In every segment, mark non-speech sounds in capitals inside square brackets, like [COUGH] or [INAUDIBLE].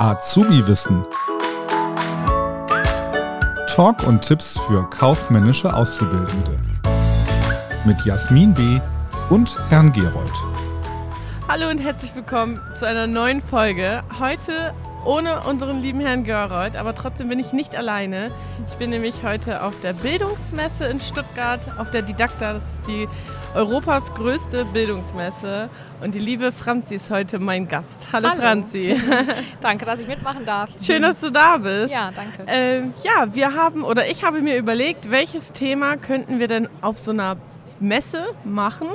Azubi-Wissen. Talk und Tipps für kaufmännische Auszubildende. Mit Jasmin B. und Herrn Gerold. Hallo und herzlich willkommen zu einer neuen Folge. Heute ohne unseren lieben Herrn Gerold, aber trotzdem bin ich nicht alleine. Ich bin nämlich heute auf der Bildungsmesse in Stuttgart, auf der Didakta. Das ist die Europas größte Bildungsmesse. Und die liebe Franzi ist heute mein Gast. Hallo, Hallo. Franzi. [LAUGHS] [LAUGHS] danke, dass ich mitmachen darf. Schön, dass du da bist. Ja, danke. Ähm, ja, wir haben oder ich habe mir überlegt, welches Thema könnten wir denn auf so einer Messe machen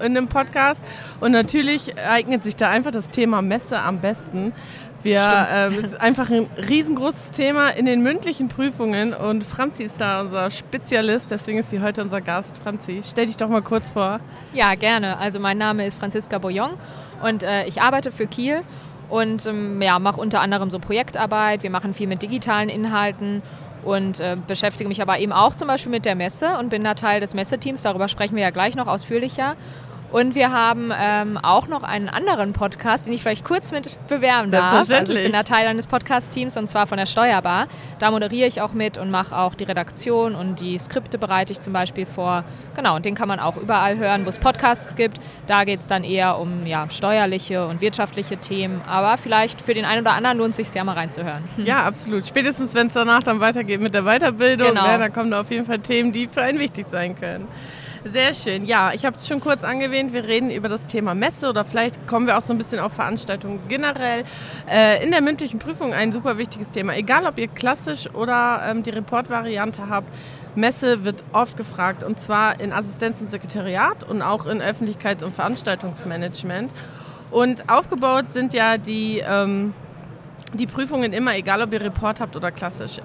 in einem Podcast. Und natürlich eignet sich da einfach das Thema Messe am besten. Wir, ähm, es ist einfach ein riesengroßes Thema in den mündlichen Prüfungen und Franzi ist da unser Spezialist, deswegen ist sie heute unser Gast. Franzi, stell dich doch mal kurz vor. Ja, gerne. Also mein Name ist Franziska Boyong und äh, ich arbeite für Kiel und ähm, ja, mache unter anderem so Projektarbeit. Wir machen viel mit digitalen Inhalten und äh, beschäftige mich aber eben auch zum Beispiel mit der Messe und bin da Teil des Messeteams. Darüber sprechen wir ja gleich noch ausführlicher. Und wir haben ähm, auch noch einen anderen Podcast, den ich vielleicht kurz mit bewerben darf. Also ich bin da Teil eines Podcast-Teams und zwar von der Steuerbar. Da moderiere ich auch mit und mache auch die Redaktion und die Skripte bereite ich zum Beispiel vor. Genau, und den kann man auch überall hören, wo es Podcasts gibt. Da geht es dann eher um ja, steuerliche und wirtschaftliche Themen. Aber vielleicht für den einen oder anderen lohnt es sich ja mal reinzuhören. [LAUGHS] Ja, absolut. Spätestens, wenn es danach dann weitergeht mit der Weiterbildung, genau. ja, dann kommen da auf jeden Fall Themen, die für einen wichtig sein können. Sehr schön. Ja, ich habe es schon kurz angewähnt. Wir reden über das Thema Messe oder vielleicht kommen wir auch so ein bisschen auf Veranstaltungen generell. Äh, in der mündlichen Prüfung ein super wichtiges Thema. Egal, ob ihr klassisch oder ähm, die Reportvariante habt. Messe wird oft gefragt und zwar in Assistenz und Sekretariat und auch in Öffentlichkeits- und Veranstaltungsmanagement. Und aufgebaut sind ja die, ähm, die Prüfungen immer, egal ob ihr Report habt oder klassisch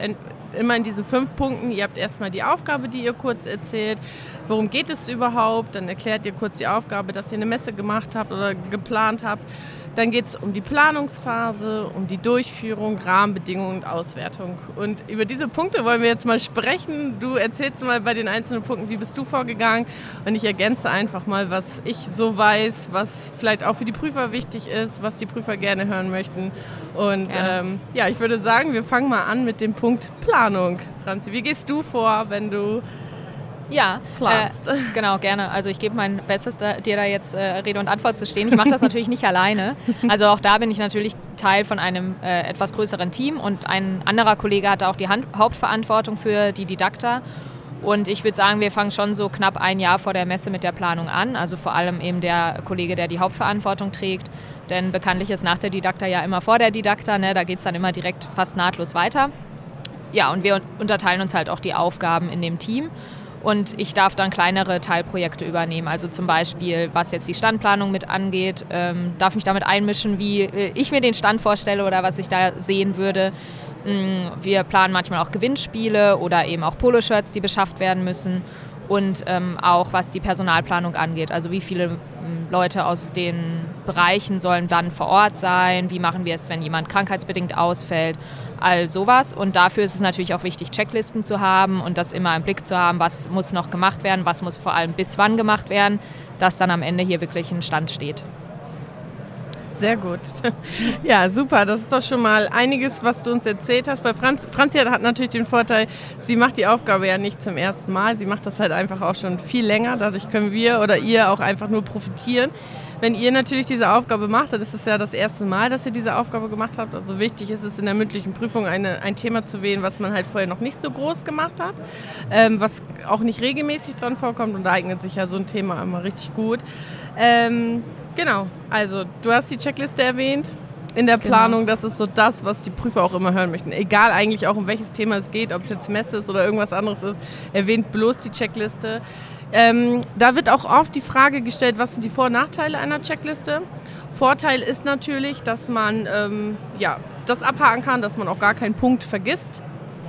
immer in diesen fünf Punkten. Ihr habt erstmal die Aufgabe, die ihr kurz erzählt. Worum geht es überhaupt? Dann erklärt ihr kurz die Aufgabe, dass ihr eine Messe gemacht habt oder geplant habt. Dann geht es um die Planungsphase, um die Durchführung, Rahmenbedingungen und Auswertung. Und über diese Punkte wollen wir jetzt mal sprechen. Du erzählst mal bei den einzelnen Punkten, wie bist du vorgegangen? Und ich ergänze einfach mal, was ich so weiß, was vielleicht auch für die Prüfer wichtig ist, was die Prüfer gerne hören möchten. Und ja, ähm, ja ich würde sagen, wir fangen mal an mit dem Punkt Planung. Franzi, wie gehst du vor, wenn du ja, planst. Äh, genau, gerne. Also ich gebe mein Bestes, da, dir da jetzt äh, Rede und Antwort zu stehen. Ich mache das natürlich nicht alleine. Also auch da bin ich natürlich Teil von einem äh, etwas größeren Team und ein anderer Kollege hat auch die Hand Hauptverantwortung für die Didakta. Und ich würde sagen, wir fangen schon so knapp ein Jahr vor der Messe mit der Planung an. Also vor allem eben der Kollege, der die Hauptverantwortung trägt. Denn bekanntlich ist nach der Didakta ja immer vor der Didakta. Ne? Da geht es dann immer direkt fast nahtlos weiter. Ja, und wir unterteilen uns halt auch die Aufgaben in dem Team und ich darf dann kleinere Teilprojekte übernehmen. Also zum Beispiel, was jetzt die Standplanung mit angeht, ähm, darf mich damit einmischen, wie äh, ich mir den Stand vorstelle oder was ich da sehen würde. Mm, wir planen manchmal auch Gewinnspiele oder eben auch Poloshirts, die beschafft werden müssen. Und ähm, auch was die Personalplanung angeht, also wie viele ähm, Leute aus den Bereichen sollen wann vor Ort sein, wie machen wir es, wenn jemand krankheitsbedingt ausfällt all sowas. Und dafür ist es natürlich auch wichtig, Checklisten zu haben und das immer im Blick zu haben, was muss noch gemacht werden, was muss vor allem bis wann gemacht werden, dass dann am Ende hier wirklich ein Stand steht. Sehr gut. [LAUGHS] Ja, super. Das ist doch schon mal einiges, was du uns erzählt hast. Bei Franz, Franzi hat natürlich den Vorteil, sie macht die Aufgabe ja nicht zum ersten Mal. Sie macht das halt einfach auch schon viel länger. Dadurch können wir oder ihr auch einfach nur profitieren. Wenn ihr natürlich diese Aufgabe macht, dann ist es ja das erste Mal, dass ihr diese Aufgabe gemacht habt. Also wichtig ist es in der mündlichen Prüfung eine, ein Thema zu wählen, was man halt vorher noch nicht so groß gemacht hat, ähm, was auch nicht regelmäßig dran vorkommt und da eignet sich ja so ein Thema immer richtig gut. Ähm, genau, also du hast die Checkliste erwähnt in der genau. Planung, genau. das ist so das, was die Prüfer auch immer hören möchten. Egal eigentlich auch um welches Thema es geht, ob es jetzt Messe ist oder irgendwas anderes ist, erwähnt bloß die Checkliste. Ähm, da wird auch oft die Frage gestellt, was sind die Vor- und Nachteile einer Checkliste? Vorteil ist natürlich, dass man ähm, ja, das abhaken kann, dass man auch gar keinen Punkt vergisst.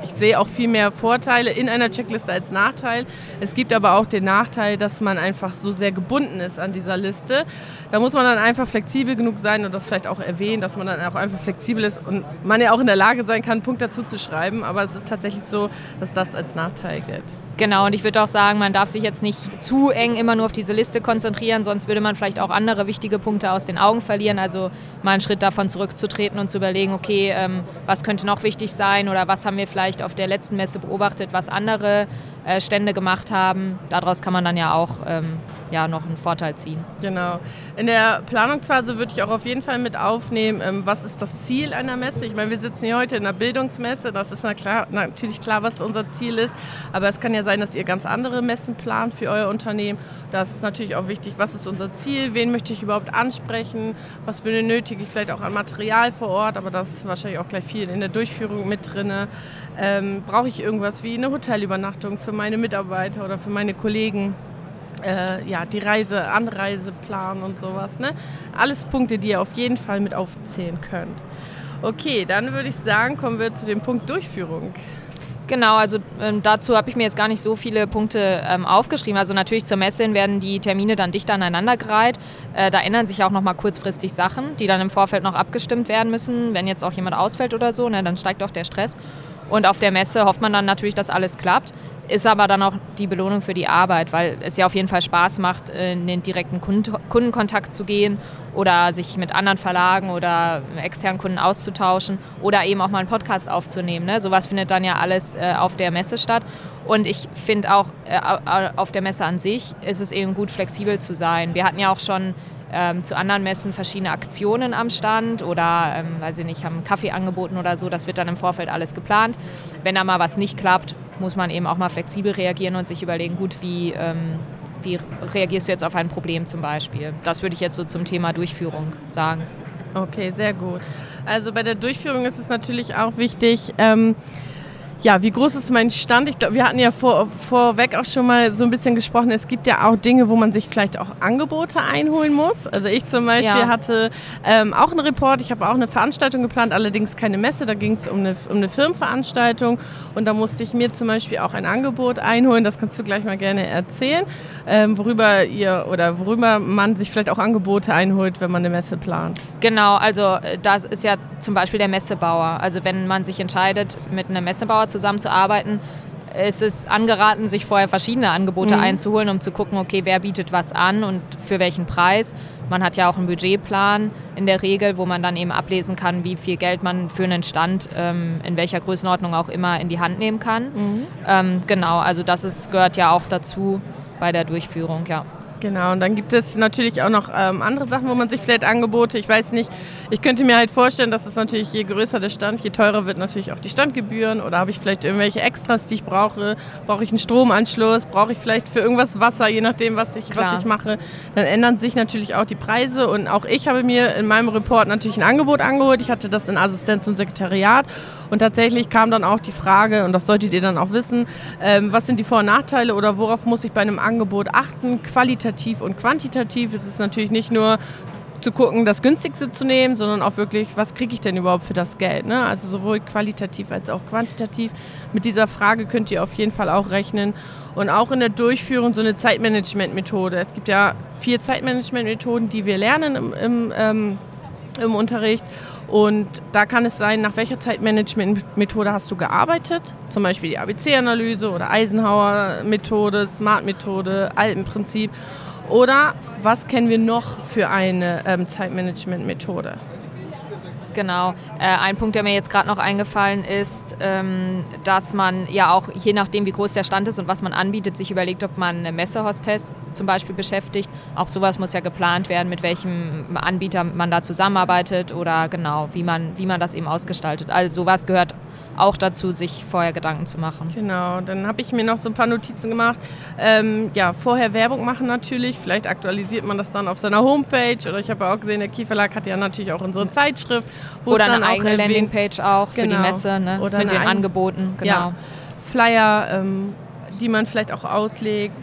Ich sehe auch viel mehr Vorteile in einer Checkliste als Nachteil. Es gibt aber auch den Nachteil, dass man einfach so sehr gebunden ist an dieser Liste. Da muss man dann einfach flexibel genug sein und das vielleicht auch erwähnen, dass man dann auch einfach flexibel ist und man ja auch in der Lage sein kann, einen Punkt dazu zu schreiben. Aber es ist tatsächlich so, dass das als Nachteil gilt. Genau, und ich würde auch sagen, man darf sich jetzt nicht zu eng immer nur auf diese Liste konzentrieren, sonst würde man vielleicht auch andere wichtige Punkte aus den Augen verlieren. Also mal einen Schritt davon zurückzutreten und zu überlegen, okay, ähm, was könnte noch wichtig sein oder was haben wir vielleicht auf der letzten Messe beobachtet, was andere äh, Stände gemacht haben. Daraus kann man dann ja auch ähm, ja, noch einen Vorteil ziehen. Genau. In der Planungsphase würde ich auch auf jeden Fall mit aufnehmen, ähm, was ist das Ziel einer Messe. Ich meine, wir sitzen hier heute in einer Bildungsmesse, das ist natürlich klar, was unser Ziel ist, aber es kann ja sein, dass ihr ganz andere Messen plant für euer Unternehmen. Da ist es natürlich auch wichtig, was ist unser Ziel, wen möchte ich überhaupt ansprechen, was benötige ich vielleicht auch an Material vor Ort, aber das ist wahrscheinlich auch gleich viel in der Durchführung mit drin. Ähm, Brauche ich irgendwas wie eine Hotelübernachtung für meine Mitarbeiter oder für meine Kollegen? Äh, ja, die Reise, Anreiseplan und sowas. Ne? Alles Punkte, die ihr auf jeden Fall mit aufzählen könnt. Okay, dann würde ich sagen, kommen wir zu dem Punkt Durchführung. Genau, also ähm, dazu habe ich mir jetzt gar nicht so viele Punkte ähm, aufgeschrieben. Also natürlich zur Messe hin werden die Termine dann dichter aneinandergereiht. Äh, da ändern sich auch noch mal kurzfristig Sachen, die dann im Vorfeld noch abgestimmt werden müssen. Wenn jetzt auch jemand ausfällt oder so, ne, dann steigt auch der Stress. Und auf der Messe hofft man dann natürlich, dass alles klappt ist aber dann auch die Belohnung für die Arbeit, weil es ja auf jeden Fall Spaß macht, in den direkten Kundenkontakt zu gehen oder sich mit anderen Verlagen oder externen Kunden auszutauschen oder eben auch mal einen Podcast aufzunehmen. Ne? Sowas findet dann ja alles äh, auf der Messe statt. Und ich finde auch äh, auf der Messe an sich ist es eben gut, flexibel zu sein. Wir hatten ja auch schon ähm, zu anderen Messen verschiedene Aktionen am Stand oder, ähm, weiß ich nicht, haben Kaffee angeboten oder so. Das wird dann im Vorfeld alles geplant. Wenn da mal was nicht klappt, muss man eben auch mal flexibel reagieren und sich überlegen, gut, wie, ähm, wie reagierst du jetzt auf ein Problem zum Beispiel. Das würde ich jetzt so zum Thema Durchführung sagen. Okay, sehr gut. Also bei der Durchführung ist es natürlich auch wichtig, ähm, ja, wie groß ist mein Stand? Ich glaube, wir hatten ja vor, vorweg auch schon mal so ein bisschen gesprochen. Es gibt ja auch Dinge, wo man sich vielleicht auch Angebote einholen muss. Also ich zum Beispiel ja. hatte ähm, auch einen Report. Ich habe auch eine Veranstaltung geplant, allerdings keine Messe. Da ging es um eine, um eine Firmenveranstaltung und da musste ich mir zum Beispiel auch ein Angebot einholen. Das kannst du gleich mal gerne erzählen, ähm, worüber ihr oder worüber man sich vielleicht auch Angebote einholt, wenn man eine Messe plant. Genau, also äh, das ist ja zum Beispiel der Messebauer. Also wenn man sich entscheidet, mit einem Messebauer zusammenzuarbeiten, ist es angeraten, sich vorher verschiedene Angebote mhm. einzuholen, um zu gucken, okay, wer bietet was an und für welchen Preis. Man hat ja auch einen Budgetplan in der Regel, wo man dann eben ablesen kann, wie viel Geld man für einen Stand ähm, in welcher Größenordnung auch immer in die Hand nehmen kann. Mhm. Ähm, genau, also das ist, gehört ja auch dazu bei der Durchführung, ja. Genau, und dann gibt es natürlich auch noch ähm, andere Sachen, wo man sich vielleicht Angebote, ich weiß nicht, ich könnte mir halt vorstellen, dass es natürlich, je größer der Stand, je teurer wird natürlich auch die Standgebühren oder habe ich vielleicht irgendwelche Extras, die ich brauche, brauche ich einen Stromanschluss, brauche ich vielleicht für irgendwas Wasser, je nachdem, was ich, was ich mache. Dann ändern sich natürlich auch die Preise und auch ich habe mir in meinem Report natürlich ein Angebot angeholt. Ich hatte das in Assistenz und Sekretariat und tatsächlich kam dann auch die Frage, und das solltet ihr dann auch wissen, ähm, was sind die Vor- und Nachteile oder worauf muss ich bei einem Angebot achten, qualitativ und quantitativ. Es ist natürlich nicht nur zu gucken, das günstigste zu nehmen, sondern auch wirklich, was kriege ich denn überhaupt für das Geld? Ne? Also sowohl qualitativ als auch quantitativ. Mit dieser Frage könnt ihr auf jeden Fall auch rechnen. Und auch in der Durchführung so eine Zeitmanagement-Methode. Es gibt ja vier Zeitmanagement-Methoden, die wir lernen im, im, ähm, im Unterricht. Und da kann es sein, nach welcher Zeitmanagement-Methode hast du gearbeitet? Zum Beispiel die ABC-Analyse oder Eisenhower-Methode, Smart-Methode, Alpenprinzip. Oder was kennen wir noch für eine ähm, Zeitmanagement-Methode? Genau. Äh, ein Punkt, der mir jetzt gerade noch eingefallen ist, ähm, dass man ja auch, je nachdem, wie groß der Stand ist und was man anbietet, sich überlegt, ob man eine Messehostess zum Beispiel beschäftigt. Auch sowas muss ja geplant werden, mit welchem Anbieter man da zusammenarbeitet oder genau, wie man, wie man das eben ausgestaltet. Also sowas gehört auch dazu, sich vorher Gedanken zu machen. Genau, dann habe ich mir noch so ein paar Notizen gemacht. Ähm, ja, vorher Werbung machen natürlich. Vielleicht aktualisiert man das dann auf seiner Homepage. Oder ich habe auch gesehen, der Kieferlag hat ja natürlich auch unsere Zeitschrift. Oder eine eigene Landingpage auch für genau. die Messe ne? Oder mit den Angeboten. Genau. Ja, Flyer, ähm, die man vielleicht auch auslegt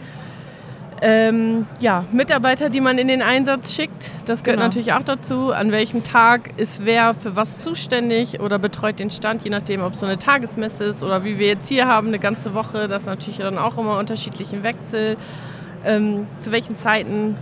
ähm, ja, Mitarbeiter, die man in den Einsatz schickt. Das gehört genau. natürlich auch dazu. An welchem Tag ist wer für was zuständig oder betreut den Stand, je nachdem, ob es so eine Tagesmesse ist oder wie wir jetzt hier haben, eine ganze Woche. Das ist natürlich dann auch immer unterschiedlichen Wechsel. Ähm, zu welchen Zeiten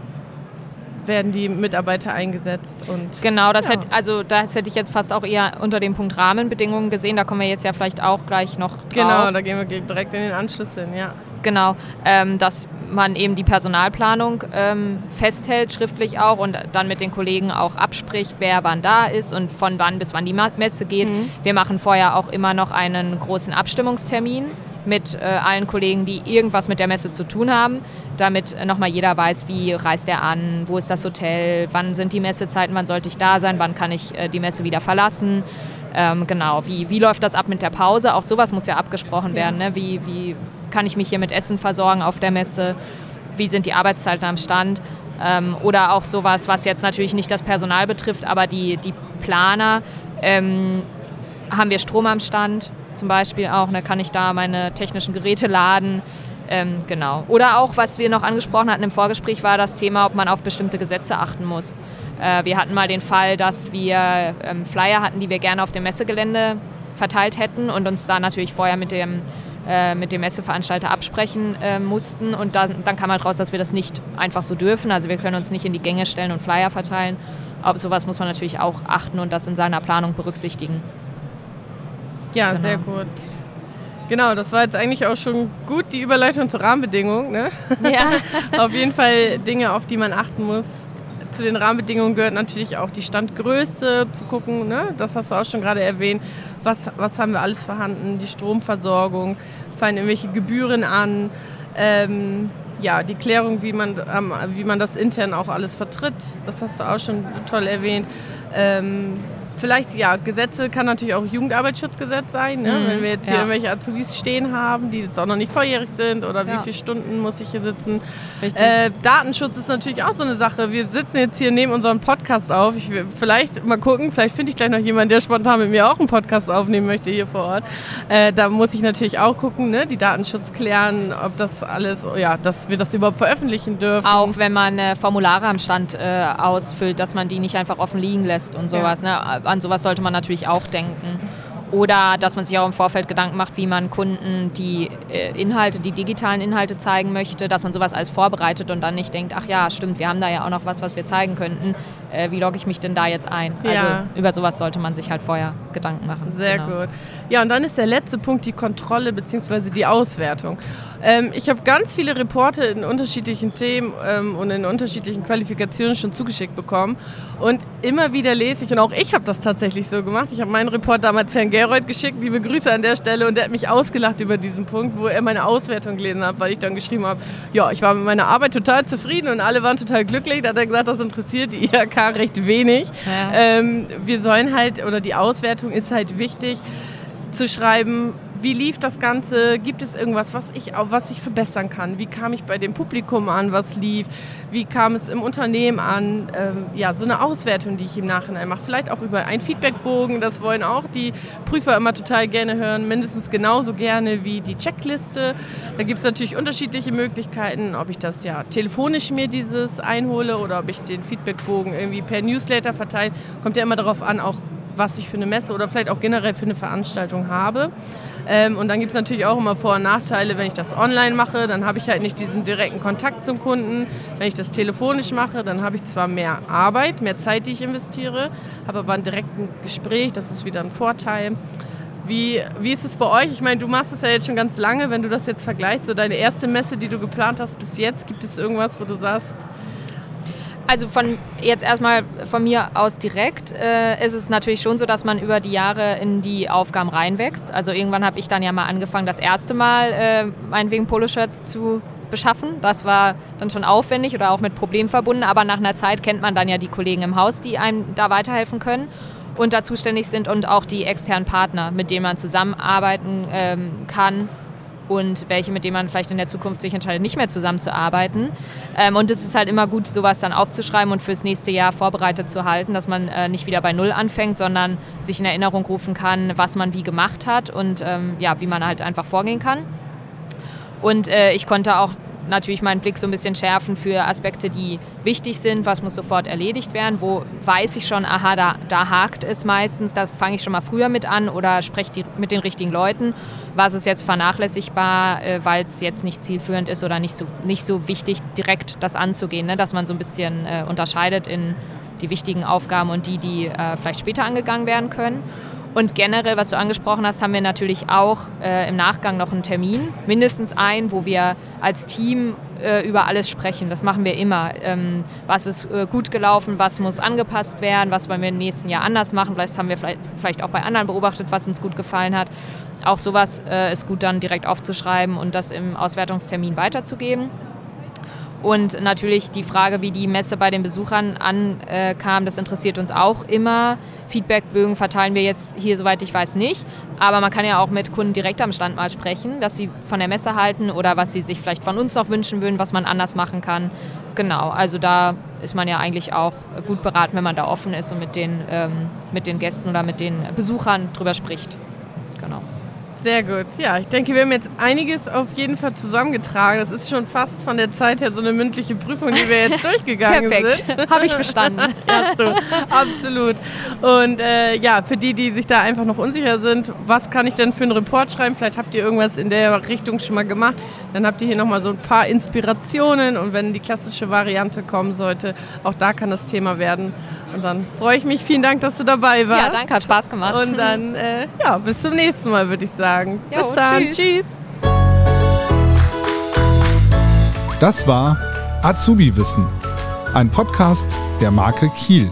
werden die Mitarbeiter eingesetzt. Und, genau, das, ja. hätte, also das hätte ich jetzt fast auch eher unter dem Punkt Rahmenbedingungen gesehen. Da kommen wir jetzt ja vielleicht auch gleich noch drauf. Genau, da gehen wir direkt in den Anschluss hin, ja. Genau, ähm, dass man eben die Personalplanung ähm, festhält, schriftlich auch und dann mit den Kollegen auch abspricht, wer wann da ist und von wann bis wann die Messe geht. Mhm. Wir machen vorher auch immer noch einen großen Abstimmungstermin mit äh, allen Kollegen, die irgendwas mit der Messe zu tun haben, damit äh, nochmal jeder weiß, wie reist er an, wo ist das Hotel, wann sind die Messezeiten, wann sollte ich da sein, wann kann ich äh, die Messe wieder verlassen. Ähm, genau, wie, wie läuft das ab mit der Pause? Auch sowas muss ja abgesprochen werden. Ne? Wie, wie kann ich mich hier mit Essen versorgen auf der Messe? Wie sind die Arbeitszeiten am Stand? Ähm, oder auch sowas, was jetzt natürlich nicht das Personal betrifft, aber die, die Planer. Ähm, haben wir Strom am Stand zum Beispiel auch? Ne? Kann ich da meine technischen Geräte laden? Ähm, genau. Oder auch, was wir noch angesprochen hatten im Vorgespräch, war das Thema, ob man auf bestimmte Gesetze achten muss. Äh, wir hatten mal den Fall, dass wir ähm, Flyer hatten, die wir gerne auf dem Messegelände verteilt hätten und uns da natürlich vorher mit dem, äh, mit dem Messeveranstalter absprechen äh, mussten. Und dann, dann kam halt raus, dass wir das nicht einfach so dürfen. Also wir können uns nicht in die Gänge stellen und Flyer verteilen. Aber sowas muss man natürlich auch achten und das in seiner Planung berücksichtigen. Ja, genau. sehr gut. Genau, das war jetzt eigentlich auch schon gut die Überleitung zur Rahmenbedingung. Ne? Ja. [LAUGHS] auf jeden Fall Dinge, auf die man achten muss zu den Rahmenbedingungen gehört natürlich auch die Standgröße zu gucken. Ne? Das hast du auch schon gerade erwähnt. Was, was haben wir alles vorhanden? Die Stromversorgung, fallen irgendwelche Gebühren an? Ähm, ja, die Klärung, wie man, ähm, wie man das intern auch alles vertritt. Das hast du auch schon toll erwähnt. Ähm, Vielleicht, ja, Gesetze kann natürlich auch Jugendarbeitsschutzgesetz sein. Ne? Mhm, Wenn wir jetzt ja. hier irgendwelche Azubis stehen haben, die jetzt auch noch nicht volljährig sind oder ja. wie viele Stunden muss ich hier sitzen. Äh, Datenschutz ist natürlich auch so eine Sache. Wir sitzen jetzt hier neben unserem Podcast auf. Ich will vielleicht mal gucken, vielleicht finde ich gleich noch jemanden, der spontan mit mir auch einen Podcast aufnehmen möchte hier vor Ort. Äh, da muss ich natürlich auch gucken, ne? die Datenschutz klären, ob das alles, ja, dass wir das überhaupt veröffentlichen dürfen. Auch wenn man äh, Formulare am Stand äh, ausfüllt, dass man die nicht einfach offen liegen lässt und sowas. Ja. Ne? An sowas sollte man natürlich auch denken. Oder dass man sich auch im Vorfeld Gedanken macht, wie man Kunden die äh, Inhalte, die digitalen Inhalte zeigen möchte, dass man sowas alles vorbereitet und dann nicht denkt, ach ja, stimmt, wir haben da ja auch noch was, was wir zeigen könnten. Äh, wie logge ich mich denn da jetzt ein? Ja. Also über sowas sollte man sich halt vorher Gedanken machen. Sehr genau. gut. Ja, und dann ist der letzte Punkt die Kontrolle bzw. die Auswertung. Ähm, ich habe ganz viele Reporte in unterschiedlichen Themen ähm, und in unterschiedlichen Qualifikationen schon zugeschickt bekommen. Und immer wieder lese ich, und auch ich habe das tatsächlich so gemacht, ich habe meinen Report damals Herrn Gerold geschickt, liebe Grüße an der Stelle, und der hat mich ausgelacht über diesen Punkt, wo er meine Auswertung gelesen hat, weil ich dann geschrieben habe, ja, ich war mit meiner Arbeit total zufrieden und alle waren total glücklich. Da hat er gesagt, das interessiert die IHK recht wenig. Ja. Ähm, wir sollen halt, oder die Auswertung ist halt wichtig, zu schreiben, wie lief das Ganze? Gibt es irgendwas, was ich, was ich verbessern kann? Wie kam ich bei dem Publikum an, was lief? Wie kam es im Unternehmen an? Ähm, ja, so eine Auswertung, die ich im Nachhinein mache. Vielleicht auch über einen Feedbackbogen. Das wollen auch die Prüfer immer total gerne hören. Mindestens genauso gerne wie die Checkliste. Da gibt es natürlich unterschiedliche Möglichkeiten, ob ich das ja telefonisch mir dieses einhole oder ob ich den Feedbackbogen irgendwie per Newsletter verteile. Kommt ja immer darauf an, auch was ich für eine Messe oder vielleicht auch generell für eine Veranstaltung habe. Ähm, und dann gibt es natürlich auch immer Vor- und Nachteile, wenn ich das online mache, dann habe ich halt nicht diesen direkten Kontakt zum Kunden. Wenn ich das telefonisch mache, dann habe ich zwar mehr Arbeit, mehr Zeit, die ich investiere, habe aber ein direktes Gespräch, das ist wieder ein Vorteil. Wie, wie ist es bei euch? Ich meine, du machst es ja jetzt schon ganz lange, wenn du das jetzt vergleichst, so deine erste Messe, die du geplant hast bis jetzt, gibt es irgendwas, wo du sagst, also von jetzt erstmal von mir aus direkt äh, ist es natürlich schon so, dass man über die Jahre in die Aufgaben reinwächst. Also irgendwann habe ich dann ja mal angefangen, das erste Mal äh, meinetwegen Poloshirts zu beschaffen. Das war dann schon aufwendig oder auch mit Problemen verbunden, aber nach einer Zeit kennt man dann ja die Kollegen im Haus, die einem da weiterhelfen können und da zuständig sind und auch die externen Partner, mit denen man zusammenarbeiten ähm, kann und welche, mit denen man vielleicht in der Zukunft sich entscheidet, nicht mehr zusammenzuarbeiten. Ähm, und es ist halt immer gut, sowas dann aufzuschreiben und fürs nächste Jahr vorbereitet zu halten, dass man äh, nicht wieder bei Null anfängt, sondern sich in Erinnerung rufen kann, was man wie gemacht hat und ähm, ja, wie man halt einfach vorgehen kann. Und äh, ich konnte auch natürlich meinen Blick so ein bisschen schärfen für Aspekte, die wichtig sind, was muss sofort erledigt werden, wo weiß ich schon, aha, da, da hakt es meistens, da fange ich schon mal früher mit an oder spreche mit den richtigen Leuten, was ist jetzt vernachlässigbar, äh, weil es jetzt nicht zielführend ist oder nicht so, nicht so wichtig, direkt das anzugehen, ne? dass man so ein bisschen äh, unterscheidet in die wichtigen Aufgaben und die, die äh, vielleicht später angegangen werden können. Und generell, was du angesprochen hast, haben wir natürlich auch äh, im Nachgang noch einen Termin, mindestens einen, wo wir als Team äh, über alles sprechen. Das machen wir immer. Ähm, was ist äh, gut gelaufen, was muss angepasst werden, was wollen wir im nächsten Jahr anders machen. Vielleicht haben wir vielleicht, vielleicht auch bei anderen beobachtet, was uns gut gefallen hat. Auch sowas äh, ist gut dann direkt aufzuschreiben und das im Auswertungstermin weiterzugeben. Und natürlich die Frage, wie die Messe bei den Besuchern ankam, das interessiert uns auch immer. Feedbackbögen verteilen wir jetzt hier, soweit ich weiß, nicht. Aber man kann ja auch mit Kunden direkt am Stand mal sprechen, dass sie von der Messe halten oder was sie sich vielleicht von uns noch wünschen würden, was man anders machen kann. Genau, also da ist man ja eigentlich auch gut beraten, wenn man da offen ist und mit den, ähm, mit den Gästen oder mit den Besuchern drüber spricht. Sehr gut. Ja, ich denke, wir haben jetzt einiges auf jeden Fall zusammengetragen. Das ist schon fast von der Zeit her so eine mündliche Prüfung, die wir jetzt [LAUGHS] durchgegangen Perfekt. sind. Habe ich bestanden. [LAUGHS] Hast du, absolut. Und äh, ja, für die, die sich da einfach noch unsicher sind, was kann ich denn für einen Report schreiben? Vielleicht habt ihr irgendwas in der Richtung schon mal gemacht. Dann habt ihr hier nochmal so ein paar Inspirationen und wenn die klassische Variante kommen sollte, auch da kann das Thema werden. Und dann freue ich mich. Vielen Dank, dass du dabei warst. Ja, danke, hat Spaß gemacht. Und dann, äh, ja, bis zum nächsten Mal, würde ich sagen. Jo, bis dann. Tschüss. tschüss. Das war Azubi Wissen, ein Podcast der Marke Kiel.